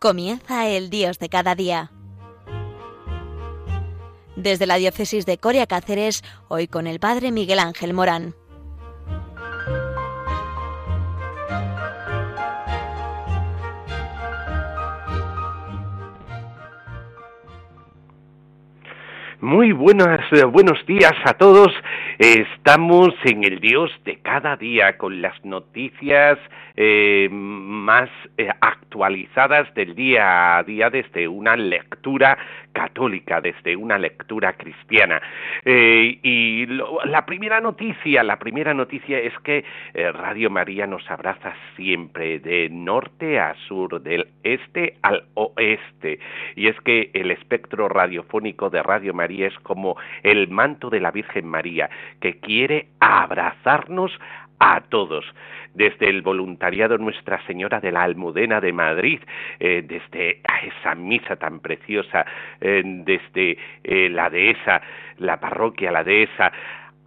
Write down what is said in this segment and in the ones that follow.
Comienza el Dios de cada día. Desde la diócesis de Coria Cáceres, hoy con el Padre Miguel Ángel Morán. Muy buenas, eh, buenos días a todos. Estamos en el Dios de cada día con las noticias eh, más eh, actualizadas del día a día desde una lectura católica, desde una lectura cristiana. y la primera noticia, la primera noticia es que Radio María nos abraza siempre de norte a sur, del este al oeste. Y es que el espectro radiofónico de Radio María es como el manto de la Virgen María, que quiere abrazarnos a todos, desde el voluntariado Nuestra Señora de la Almudena de Madrid, eh, desde esa misa tan preciosa, eh, desde eh, la dehesa, la parroquia, la dehesa,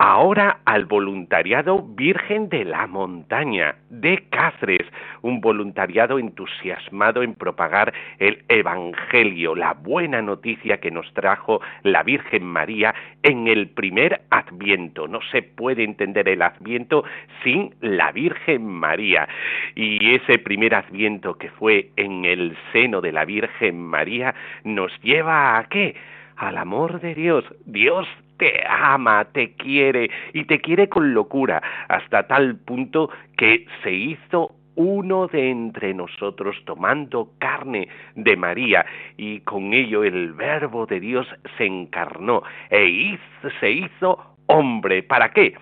ahora al voluntariado Virgen de la Montaña de Cáceres, un voluntariado entusiasmado en propagar el Evangelio, la buena noticia que nos trajo la Virgen María en el primer Adviento. No se puede entender el Adviento sin la Virgen María. Y ese primer Adviento que fue en el seno de la Virgen María nos lleva a qué? Al amor de Dios. Dios te ama, te quiere y te quiere con locura, hasta tal punto que se hizo uno de entre nosotros tomando carne de María y con ello el verbo de Dios se encarnó e se hizo hombre. ¿Para qué?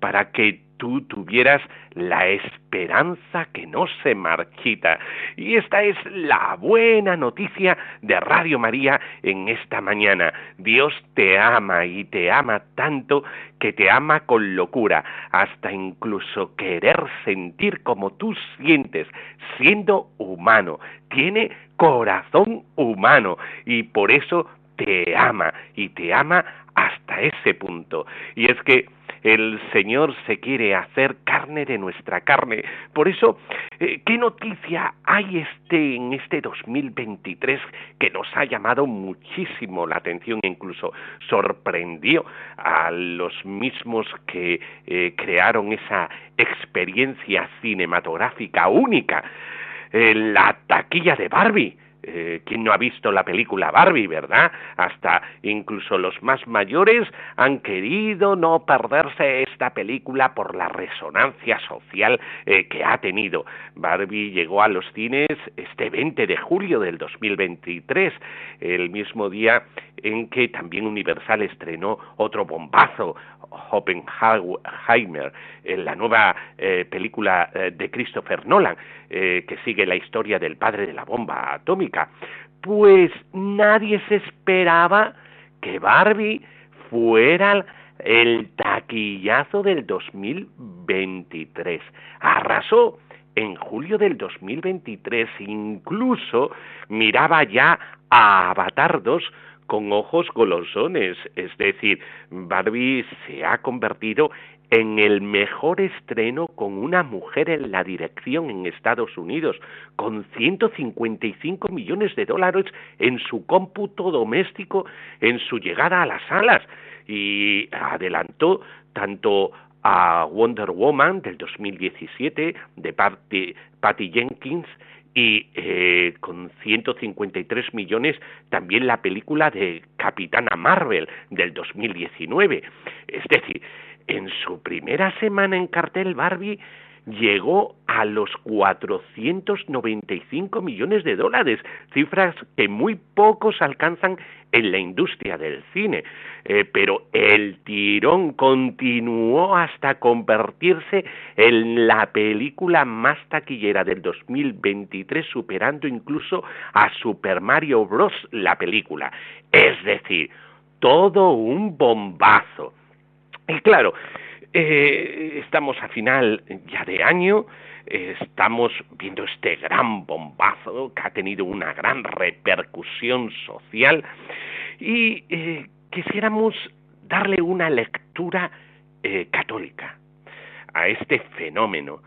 Para que tú tuvieras la esperanza que no se marchita. Y esta es la buena noticia de Radio María en esta mañana. Dios te ama y te ama tanto que te ama con locura, hasta incluso querer sentir como tú sientes, siendo humano. Tiene corazón humano y por eso te ama y te ama hasta ese punto. Y es que el Señor se quiere hacer carne de nuestra carne. Por eso, eh, ¿qué noticia hay este en este 2023 que nos ha llamado muchísimo la atención e incluso sorprendió a los mismos que eh, crearon esa experiencia cinematográfica única? Eh, la taquilla de Barbie eh, ¿Quién no ha visto la película Barbie, verdad? Hasta incluso los más mayores han querido no perderse esta película por la resonancia social eh, que ha tenido. Barbie llegó a los cines este 20 de julio del 2023, el mismo día en que también Universal estrenó otro bombazo, Oppenheimer, en la nueva eh, película eh, de Christopher Nolan, eh, que sigue la historia del padre de la bomba atómica. Pues nadie se esperaba que Barbie fuera el taquillazo del 2023. Arrasó en julio del 2023, incluso miraba ya a Avatar 2 con ojos golosones. Es decir, Barbie se ha convertido en el mejor estreno con una mujer en la dirección en Estados Unidos, con 155 millones de dólares en su cómputo doméstico en su llegada a las salas y adelantó tanto a Wonder Woman del 2017 de Patty Jenkins y eh, con 153 millones también la película de Capitana Marvel del 2019. Es decir, en su primera semana en cartel Barbie llegó a los 495 millones de dólares, cifras que muy pocos alcanzan en la industria del cine. Eh, pero el tirón continuó hasta convertirse en la película más taquillera del 2023, superando incluso a Super Mario Bros. la película. Es decir, todo un bombazo. Y claro, eh, estamos a final ya de año, estamos viendo este gran bombazo que ha tenido una gran repercusión social y eh, quisiéramos darle una lectura eh, católica a este fenómeno.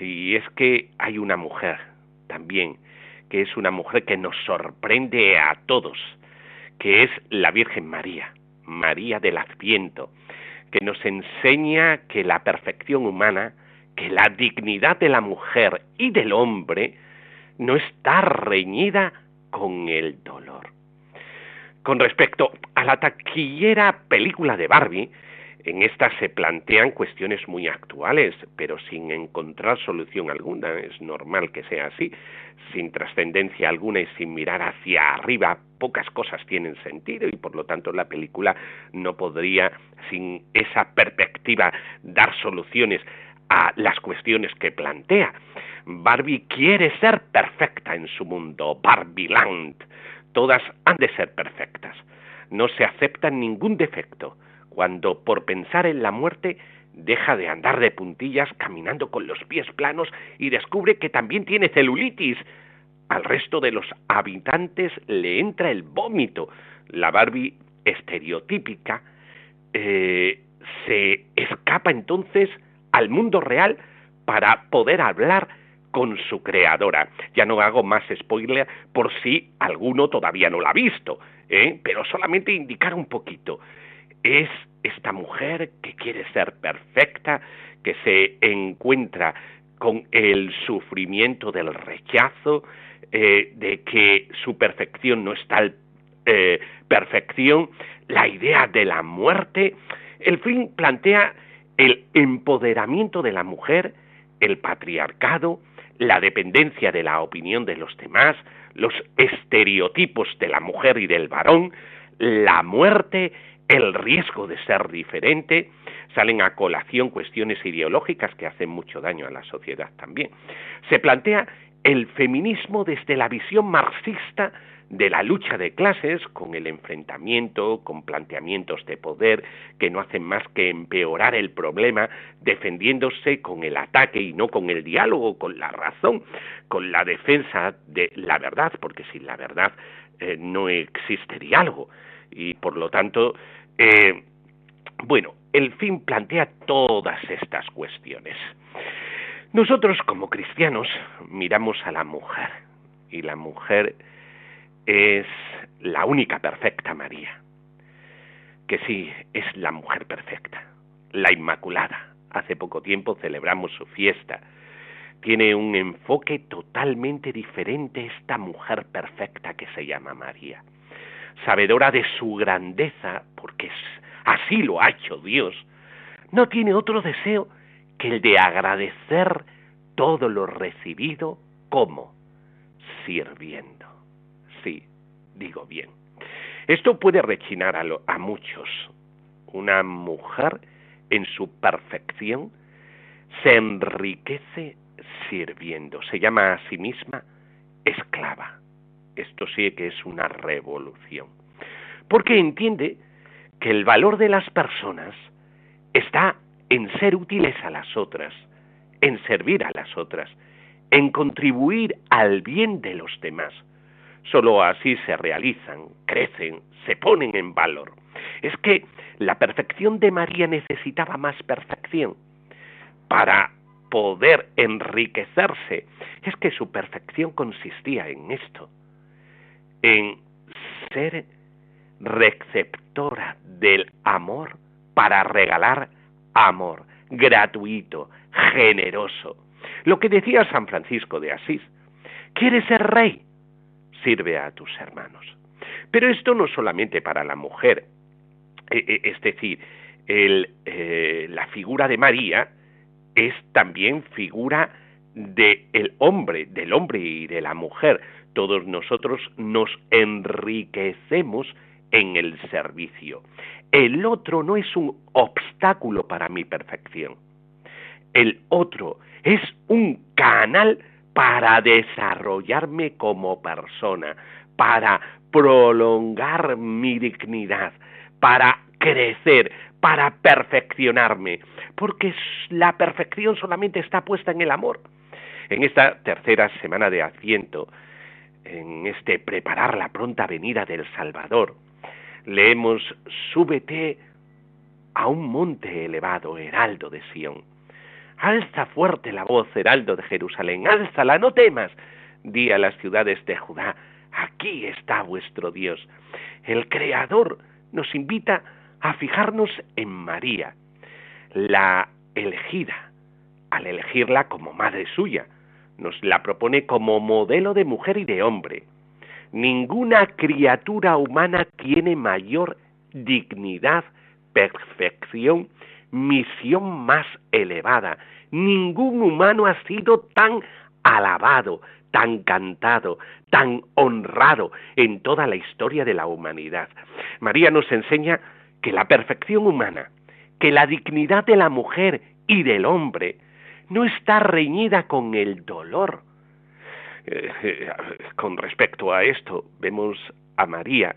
y es que hay una mujer también que es una mujer que nos sorprende a todos, que es la Virgen María, María del Adviento, que nos enseña que la perfección humana, que la dignidad de la mujer y del hombre no está reñida con el dolor. Con respecto a la taquillera película de Barbie, en esta se plantean cuestiones muy actuales, pero sin encontrar solución alguna. Es normal que sea así, sin trascendencia alguna y sin mirar hacia arriba. Pocas cosas tienen sentido y por lo tanto la película no podría, sin esa perspectiva, dar soluciones a las cuestiones que plantea. Barbie quiere ser perfecta en su mundo, Barbie Land. Todas han de ser perfectas. No se acepta ningún defecto cuando por pensar en la muerte deja de andar de puntillas caminando con los pies planos y descubre que también tiene celulitis. Al resto de los habitantes le entra el vómito. La Barbie estereotípica eh, se escapa entonces al mundo real para poder hablar con su creadora. Ya no hago más spoiler por si alguno todavía no la ha visto, ¿eh? pero solamente indicar un poquito es esta mujer que quiere ser perfecta, que se encuentra con el sufrimiento del rechazo, eh, de que su perfección no es tal eh, perfección, la idea de la muerte. El film plantea el empoderamiento de la mujer, el patriarcado, la dependencia de la opinión de los demás, los estereotipos de la mujer y del varón, la muerte, el riesgo de ser diferente, salen a colación cuestiones ideológicas que hacen mucho daño a la sociedad también. Se plantea el feminismo desde la visión marxista de la lucha de clases, con el enfrentamiento, con planteamientos de poder que no hacen más que empeorar el problema, defendiéndose con el ataque y no con el diálogo, con la razón, con la defensa de la verdad, porque sin la verdad eh, no existe diálogo. Y por lo tanto, eh, bueno, el fin plantea todas estas cuestiones. Nosotros como cristianos miramos a la mujer y la mujer es la única perfecta María, que sí, es la mujer perfecta, la Inmaculada. Hace poco tiempo celebramos su fiesta. Tiene un enfoque totalmente diferente esta mujer perfecta que se llama María sabedora de su grandeza, porque así lo ha hecho Dios, no tiene otro deseo que el de agradecer todo lo recibido como sirviendo. Sí, digo bien. Esto puede rechinar a, a muchos. Una mujer en su perfección se enriquece sirviendo. Se llama a sí misma esclava esto sí que es una revolución. Porque entiende que el valor de las personas está en ser útiles a las otras, en servir a las otras, en contribuir al bien de los demás. Solo así se realizan, crecen, se ponen en valor. Es que la perfección de María necesitaba más perfección para poder enriquecerse. Es que su perfección consistía en esto, en ser receptora del amor para regalar amor gratuito, generoso. Lo que decía San Francisco de Asís, ¿quieres ser rey? Sirve a tus hermanos. Pero esto no solamente para la mujer, e, e, es decir, eh, la figura de María es también figura del hombre, del hombre y de la mujer todos nosotros nos enriquecemos en el servicio. El otro no es un obstáculo para mi perfección. El otro es un canal para desarrollarme como persona, para prolongar mi dignidad, para crecer, para perfeccionarme, porque la perfección solamente está puesta en el amor. En esta tercera semana de Adviento en este preparar la pronta venida del Salvador, leemos Súbete a un monte elevado, heraldo de Sión. Alza fuerte la voz, heraldo de Jerusalén, álzala, no temas. di a las ciudades de Judá, aquí está vuestro Dios. El Creador nos invita a fijarnos en María, la elegida, al elegirla como madre suya. Nos la propone como modelo de mujer y de hombre. Ninguna criatura humana tiene mayor dignidad, perfección, misión más elevada. Ningún humano ha sido tan alabado, tan cantado, tan honrado en toda la historia de la humanidad. María nos enseña que la perfección humana, que la dignidad de la mujer y del hombre no está reñida con el dolor. Eh, eh, con respecto a esto, vemos a María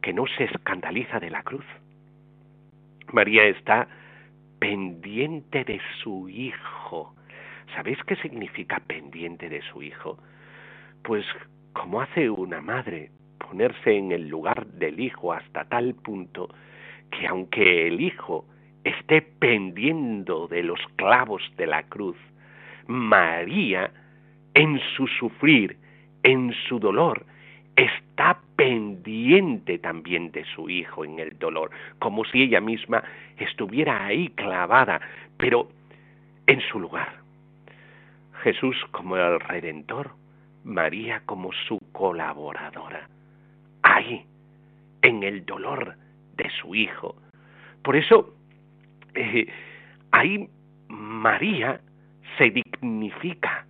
que no se escandaliza de la cruz. María está pendiente de su hijo. ¿Sabéis qué significa pendiente de su hijo? Pues como hace una madre, ponerse en el lugar del hijo hasta tal punto que aunque el hijo esté pendiendo de los clavos de la cruz, María, en su sufrir, en su dolor, está pendiente también de su hijo en el dolor, como si ella misma estuviera ahí clavada, pero en su lugar. Jesús como el Redentor, María como su colaboradora, ahí, en el dolor de su hijo. Por eso, eh, ahí María se dignifica,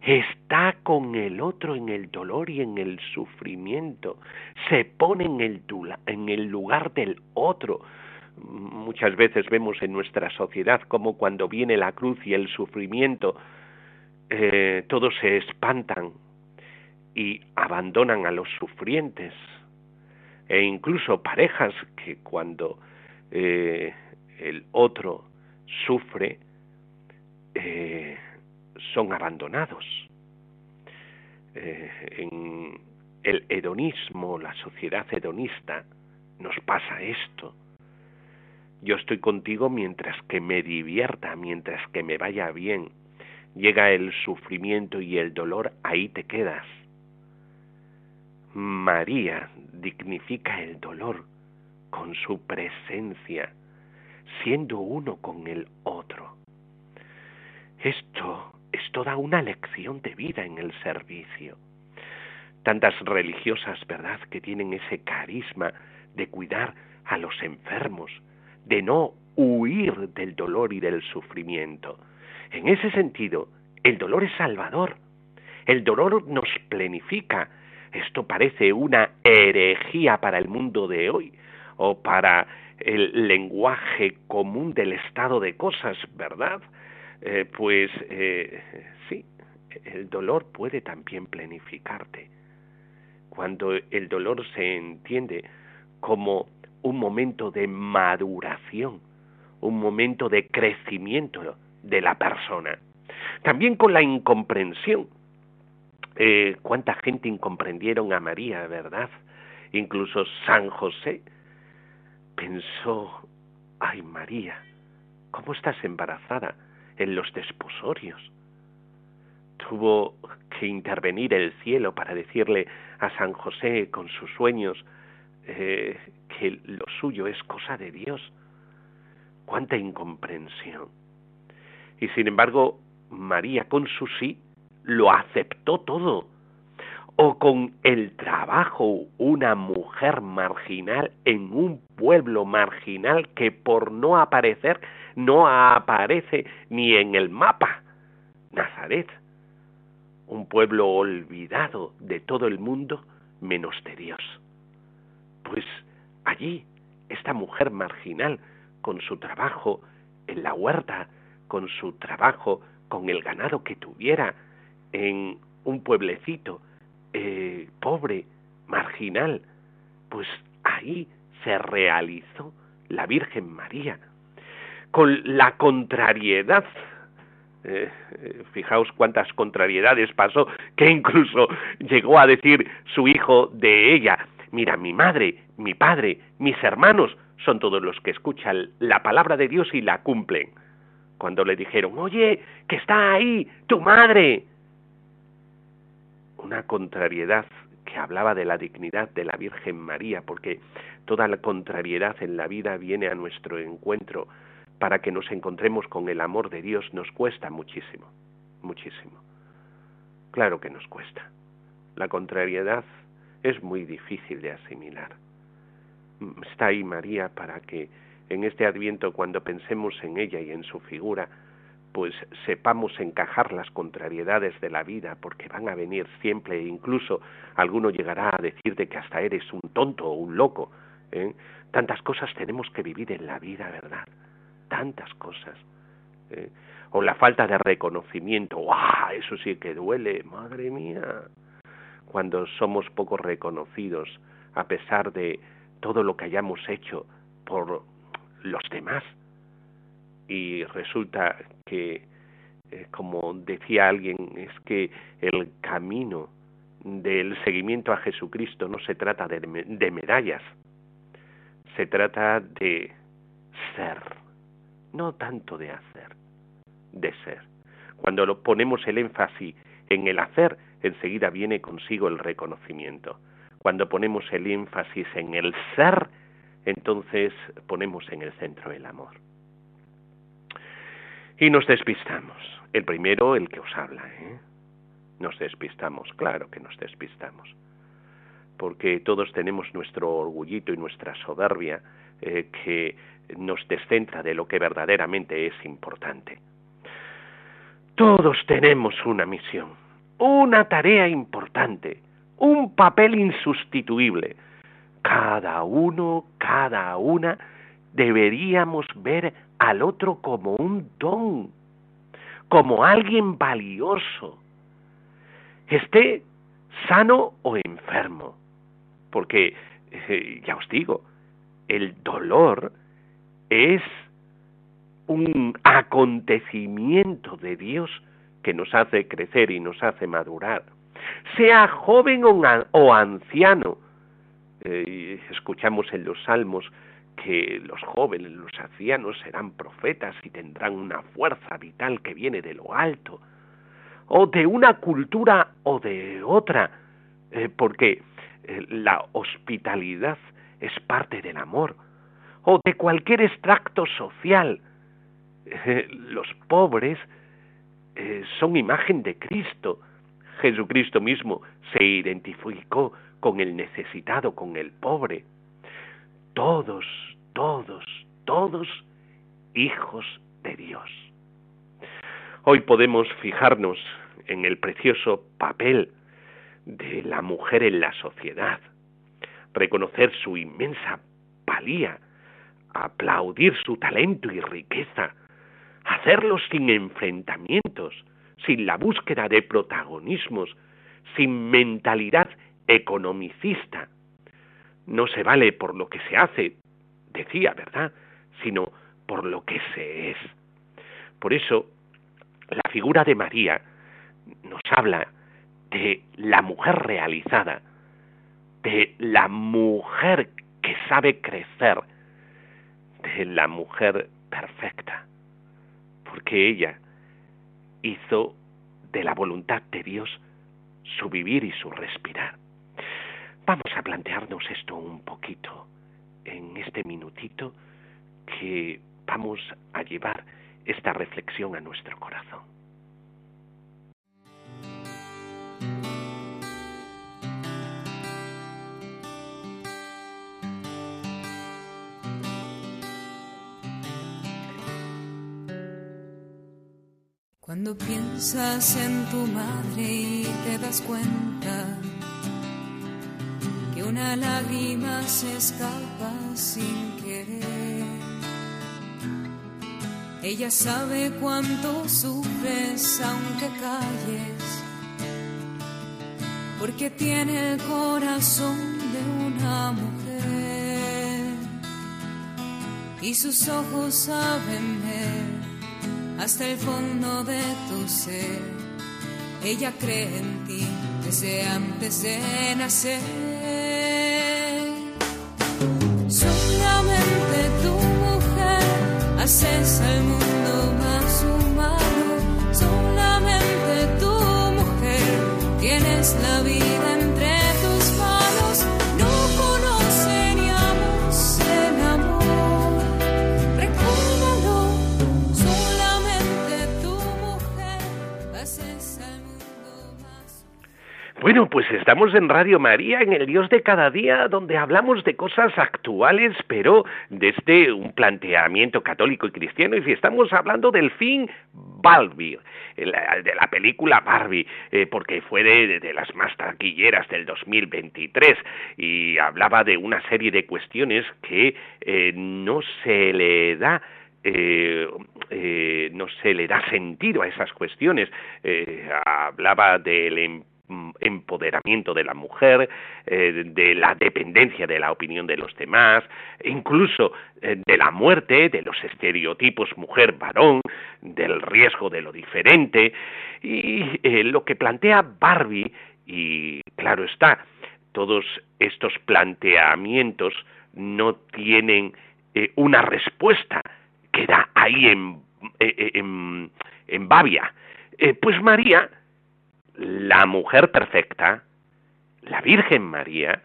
está con el otro en el dolor y en el sufrimiento, se pone en el, en el lugar del otro. Muchas veces vemos en nuestra sociedad como cuando viene la cruz y el sufrimiento, eh, todos se espantan y abandonan a los sufrientes, e incluso parejas que cuando eh, el otro sufre, eh, son abandonados. Eh, en el hedonismo, la sociedad hedonista, nos pasa esto. Yo estoy contigo mientras que me divierta, mientras que me vaya bien. Llega el sufrimiento y el dolor, ahí te quedas. María dignifica el dolor con su presencia, siendo uno con el otro. Esto es toda una lección de vida en el servicio. Tantas religiosas, ¿verdad?, que tienen ese carisma de cuidar a los enfermos, de no huir del dolor y del sufrimiento. En ese sentido, el dolor es salvador. El dolor nos plenifica. Esto parece una herejía para el mundo de hoy o para el lenguaje común del estado de cosas, ¿verdad? Eh, pues eh, sí, el dolor puede también planificarte. Cuando el dolor se entiende como un momento de maduración, un momento de crecimiento de la persona. También con la incomprensión. Eh, ¿Cuánta gente incomprendieron a María, verdad? Incluso San José pensó, ay María, ¿cómo estás embarazada? en los desposorios. Tuvo que intervenir el cielo para decirle a San José con sus sueños eh, que lo suyo es cosa de Dios. Cuánta incomprensión. Y sin embargo, María con su sí lo aceptó todo. O con el trabajo, una mujer marginal en un pueblo marginal que por no aparecer no aparece ni en el mapa. Nazaret, un pueblo olvidado de todo el mundo menos de Dios. Pues allí, esta mujer marginal, con su trabajo en la huerta, con su trabajo con el ganado que tuviera en un pueblecito eh, pobre, marginal, pues ahí se realizó la Virgen María, con la contrariedad. Eh, eh, fijaos cuántas contrariedades pasó, que incluso llegó a decir su hijo de ella, mira, mi madre, mi padre, mis hermanos son todos los que escuchan la palabra de Dios y la cumplen. Cuando le dijeron, oye, que está ahí tu madre. una contrariedad hablaba de la dignidad de la Virgen María, porque toda la contrariedad en la vida viene a nuestro encuentro para que nos encontremos con el amor de Dios, nos cuesta muchísimo, muchísimo. Claro que nos cuesta. La contrariedad es muy difícil de asimilar. Está ahí María para que en este adviento, cuando pensemos en ella y en su figura, pues sepamos encajar las contrariedades de la vida, porque van a venir siempre, e incluso alguno llegará a decirte que hasta eres un tonto o un loco. ¿eh? Tantas cosas tenemos que vivir en la vida, ¿verdad? Tantas cosas. ¿eh? O la falta de reconocimiento, ¡ah! Eso sí que duele, madre mía. Cuando somos poco reconocidos, a pesar de todo lo que hayamos hecho por los demás, y resulta que, eh, como decía alguien, es que el camino del seguimiento a Jesucristo no se trata de, de medallas, se trata de ser, no tanto de hacer, de ser. Cuando lo ponemos el énfasis en el hacer, enseguida viene consigo el reconocimiento. Cuando ponemos el énfasis en el ser, entonces ponemos en el centro el amor. Y nos despistamos. El primero, el que os habla, ¿eh? Nos despistamos, claro que nos despistamos. Porque todos tenemos nuestro orgullito y nuestra soberbia eh, que nos descentra de lo que verdaderamente es importante. Todos tenemos una misión, una tarea importante, un papel insustituible. Cada uno, cada una, deberíamos ver al otro como un don, como alguien valioso, esté sano o enfermo. Porque, eh, ya os digo, el dolor es un acontecimiento de Dios que nos hace crecer y nos hace madurar. Sea joven o, anciano, eh, escuchamos en los salmos que los jóvenes, los ancianos serán profetas y tendrán una fuerza vital que viene de lo alto, o de una cultura o de otra, eh, porque eh, la hospitalidad es parte del amor, o de cualquier extracto social. Eh, los pobres son imagen de Cristo. Jesucristo mismo se identificó con el necesitado, con el pobre todos, todos, todos hijos de Dios. Hoy podemos fijarnos en el precioso papel de la mujer en la sociedad, reconocer su inmensa valía, aplaudir su talento y riqueza, hacerlo sin enfrentamientos, sin la búsqueda de protagonismos, sin mentalidad economicista, no se vale por lo que se hace, decía, ¿verdad?, sino por lo que se es. Por eso, la figura de María nos habla de la mujer realizada, de la mujer que sabe crecer, de la mujer perfecta, porque ella hizo de la voluntad de Dios su vivir y su respirar. Vamos a plantearnos esto un poquito en este minutito que vamos a llevar esta reflexión a nuestro corazón. Cuando piensas en tu madre y te das cuenta una lágrima se escapa sin querer. Ella sabe cuánto sufres aunque calles, porque tiene el corazón de una mujer y sus ojos saben ver hasta el fondo de tu ser. Ella cree en ti desde antes de nacer. Bueno, pues estamos en Radio María, en el Dios de cada día, donde hablamos de cosas actuales, pero desde un planteamiento católico y cristiano, y si estamos hablando del fin Barbie, de la película Barbie, eh, porque fue de, las más taquilleras del 2023, y hablaba de una serie de cuestiones que eh, no se le da eh, eh, no se le da sentido a esas cuestiones. Eh, hablaba del em, empoderamiento de la mujer, de la dependencia de la opinión de los demás, incluso de la muerte, de los estereotipos mujer-varón, del riesgo de lo diferente, y lo que plantea Barbie, y claro está, todos estos planteamientos no tienen una respuesta queda ahí en, eh, eh, en, en Babia. Eh, pues María, la mujer perfecta, la Virgen María,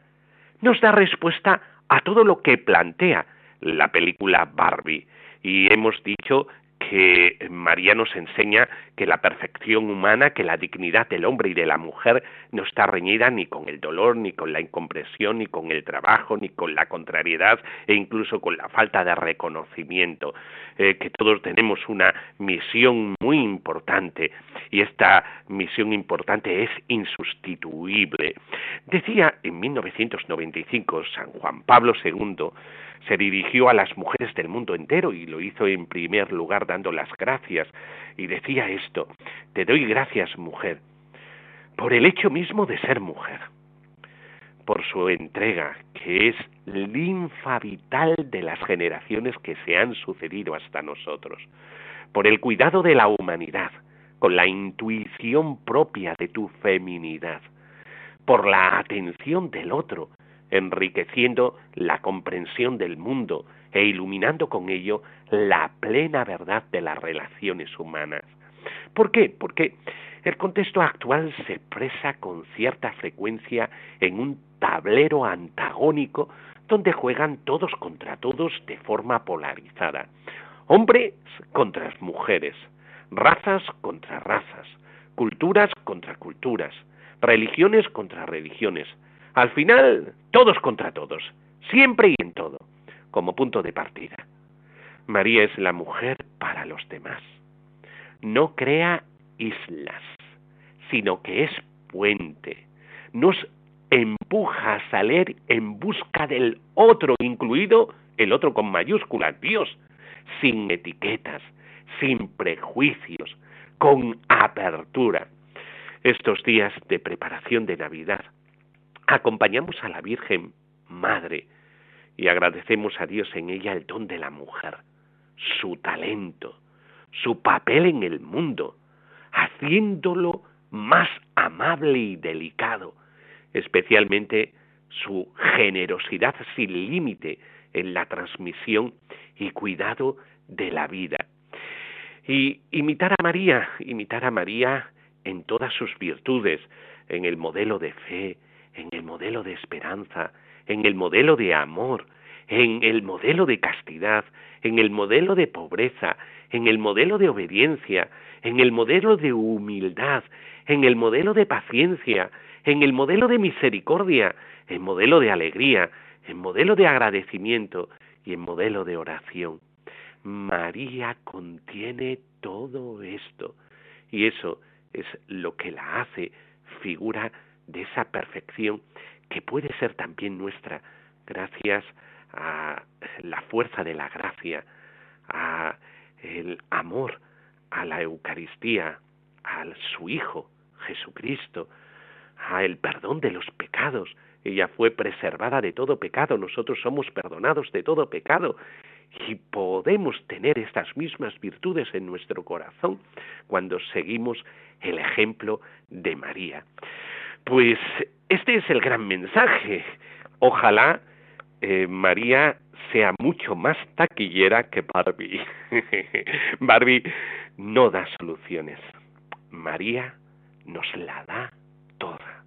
nos da respuesta a todo lo que plantea la película Barbie. Y hemos dicho que María nos enseña que la perfección humana, que la dignidad del hombre y de la mujer no está reñida ni con el dolor, ni con la incompresión, ni con el trabajo, ni con la contrariedad e incluso con la falta de reconocimiento, eh, que todos tenemos una misión muy importante y esta misión importante es insustituible. Decía en 1995 San Juan Pablo II, se dirigió a las mujeres del mundo entero y lo hizo en primer lugar dando las gracias. Y decía esto, te doy gracias mujer, por el hecho mismo de ser mujer, por su entrega, que es linfa vital de las generaciones que se han sucedido hasta nosotros, por el cuidado de la humanidad, con la intuición propia de tu feminidad, por la atención del otro, enriqueciendo la comprensión del mundo e iluminando con ello la plena verdad de las relaciones humanas. ¿Por qué? Porque el contexto actual se expresa con cierta frecuencia en un tablero antagónico donde juegan todos contra todos de forma polarizada. Hombres contra mujeres, razas contra razas, culturas contra culturas, religiones contra religiones, al final, todos contra todos, siempre y en todo, como punto de partida. María es la mujer para los demás. No crea islas, sino que es puente. Nos empuja a salir en busca del otro, incluido el otro con mayúsculas, Dios, sin etiquetas, sin prejuicios, con apertura. Estos días de preparación de Navidad acompañamos a la Virgen Madre y agradecemos a Dios en ella el don de la mujer, su talento, su papel en el mundo, haciéndolo más amable y delicado, especialmente su generosidad sin límite en la transmisión y cuidado de la vida. Y imitar a María, imitar a María en todas sus virtudes, en el modelo de fe, en el modelo de esperanza, en el modelo de amor, en el modelo de castidad, en el modelo de pobreza, en el modelo de obediencia, en el modelo de humildad, en el modelo de paciencia, en el modelo de misericordia, en modelo de alegría, en modelo de agradecimiento y en modelo de oración. María contiene todo esto y eso es lo que la hace figura de esa perfección que puede ser también nuestra gracias a la fuerza de la gracia, a el amor a la Eucaristía, a su Hijo Jesucristo, a el perdón de los pecados. Ella fue preservada de todo pecado, nosotros somos perdonados de todo pecado y podemos tener estas mismas virtudes en nuestro corazón cuando seguimos el ejemplo de María. Pues este es el gran mensaje. Ojalá eh, María sea mucho más taquillera que Barbie. Barbie no da soluciones. María nos la da toda.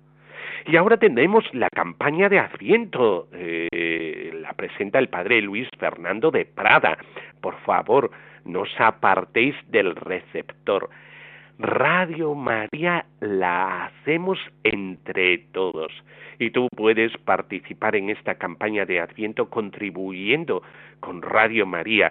Y ahora tenemos la campaña de Adviento. Eh, la presenta el padre Luis Fernando de Prada. Por favor, no os apartéis del receptor Radio María la hacemos entre todos. Y tú puedes participar en esta campaña de Adviento contribuyendo con Radio María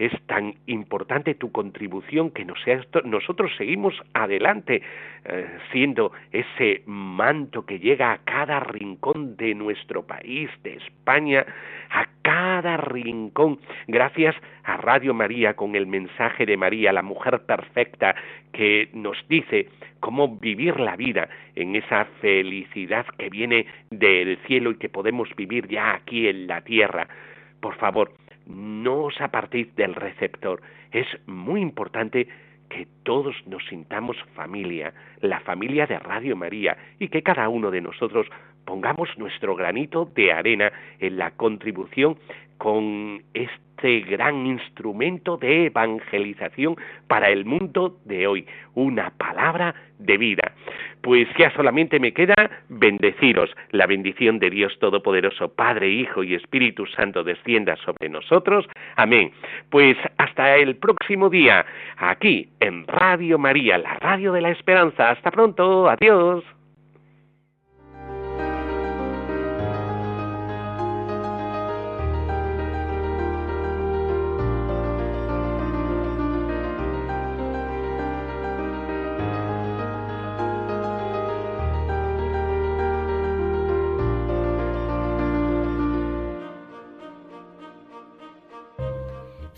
es tan importante tu contribución que nosotros seguimos adelante eh, siendo ese manto que llega a cada rincón de nuestro país, de España, a cada rincón, gracias a Radio María con el mensaje de María, la mujer perfecta, que nos dice cómo vivir la vida en esa felicidad que viene del cielo y que podemos vivir ya aquí en la tierra. Por favor, no os apartéis del receptor. Es muy importante que todos nos sintamos familia, la familia de Radio María, y que cada uno de nosotros pongamos nuestro granito de arena en la contribución con este gran instrumento de evangelización para el mundo de hoy, una palabra de vida. Pues ya solamente me queda bendeciros. La bendición de Dios Todopoderoso, Padre, Hijo y Espíritu Santo descienda sobre nosotros. Amén. Pues hasta el próximo día, aquí en Radio María, la radio de la esperanza. Hasta pronto. Adiós.